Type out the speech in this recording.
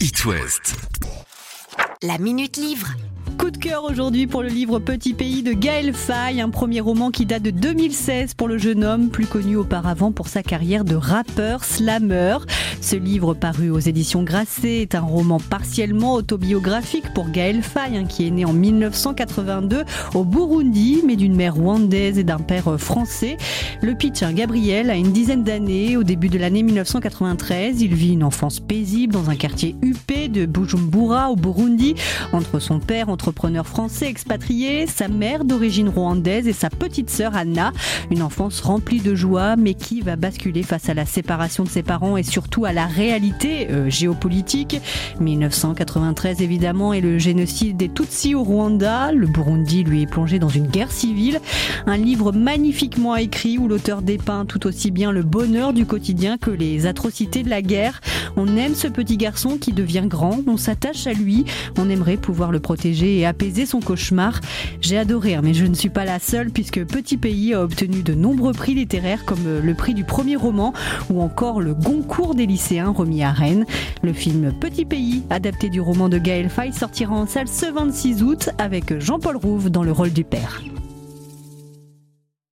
It West. La Minute Livre. Coup de cœur aujourd'hui pour le livre Petit Pays de Gaël Faye, un premier roman qui date de 2016 pour le jeune homme, plus connu auparavant pour sa carrière de rappeur slammer. Ce livre paru aux éditions Grasset est un roman partiellement autobiographique pour Gaël Faye, hein, qui est né en 1982 au Burundi, mais d'une mère rwandaise et d'un père français. Le pitch, hein, Gabriel a une dizaine d'années. Au début de l'année 1993, il vit une enfance paisible dans un quartier huppé de Bujumbura au Burundi, entre son père, entre entrepreneur français expatrié, sa mère d'origine rwandaise et sa petite sœur Anna. Une enfance remplie de joie, mais qui va basculer face à la séparation de ses parents et surtout à la réalité euh, géopolitique. 1993 évidemment et le génocide des Tutsis au Rwanda. Le Burundi lui est plongé dans une guerre civile. Un livre magnifiquement écrit où l'auteur dépeint tout aussi bien le bonheur du quotidien que les atrocités de la guerre. On aime ce petit garçon qui devient grand, on s'attache à lui, on aimerait pouvoir le protéger et apaiser son cauchemar. J'ai adoré, hein, mais je ne suis pas la seule puisque Petit Pays a obtenu de nombreux prix littéraires comme euh, le prix du premier roman ou encore le Goncourt des Le film Petit Pays, adapté du roman de Gaël Faye, sortira en salle ce 26 août avec Jean-Paul Rouve dans le rôle du père.